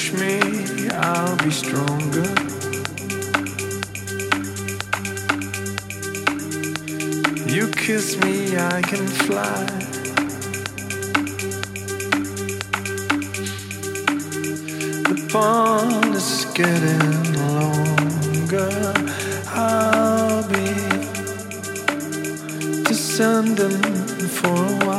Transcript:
push me, I'll be stronger. You kiss me, I can fly. The pond is getting longer. I'll be descending for a while.